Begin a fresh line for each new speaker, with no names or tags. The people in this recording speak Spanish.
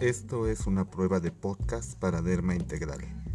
Esto es una prueba de podcast para Derma Integral.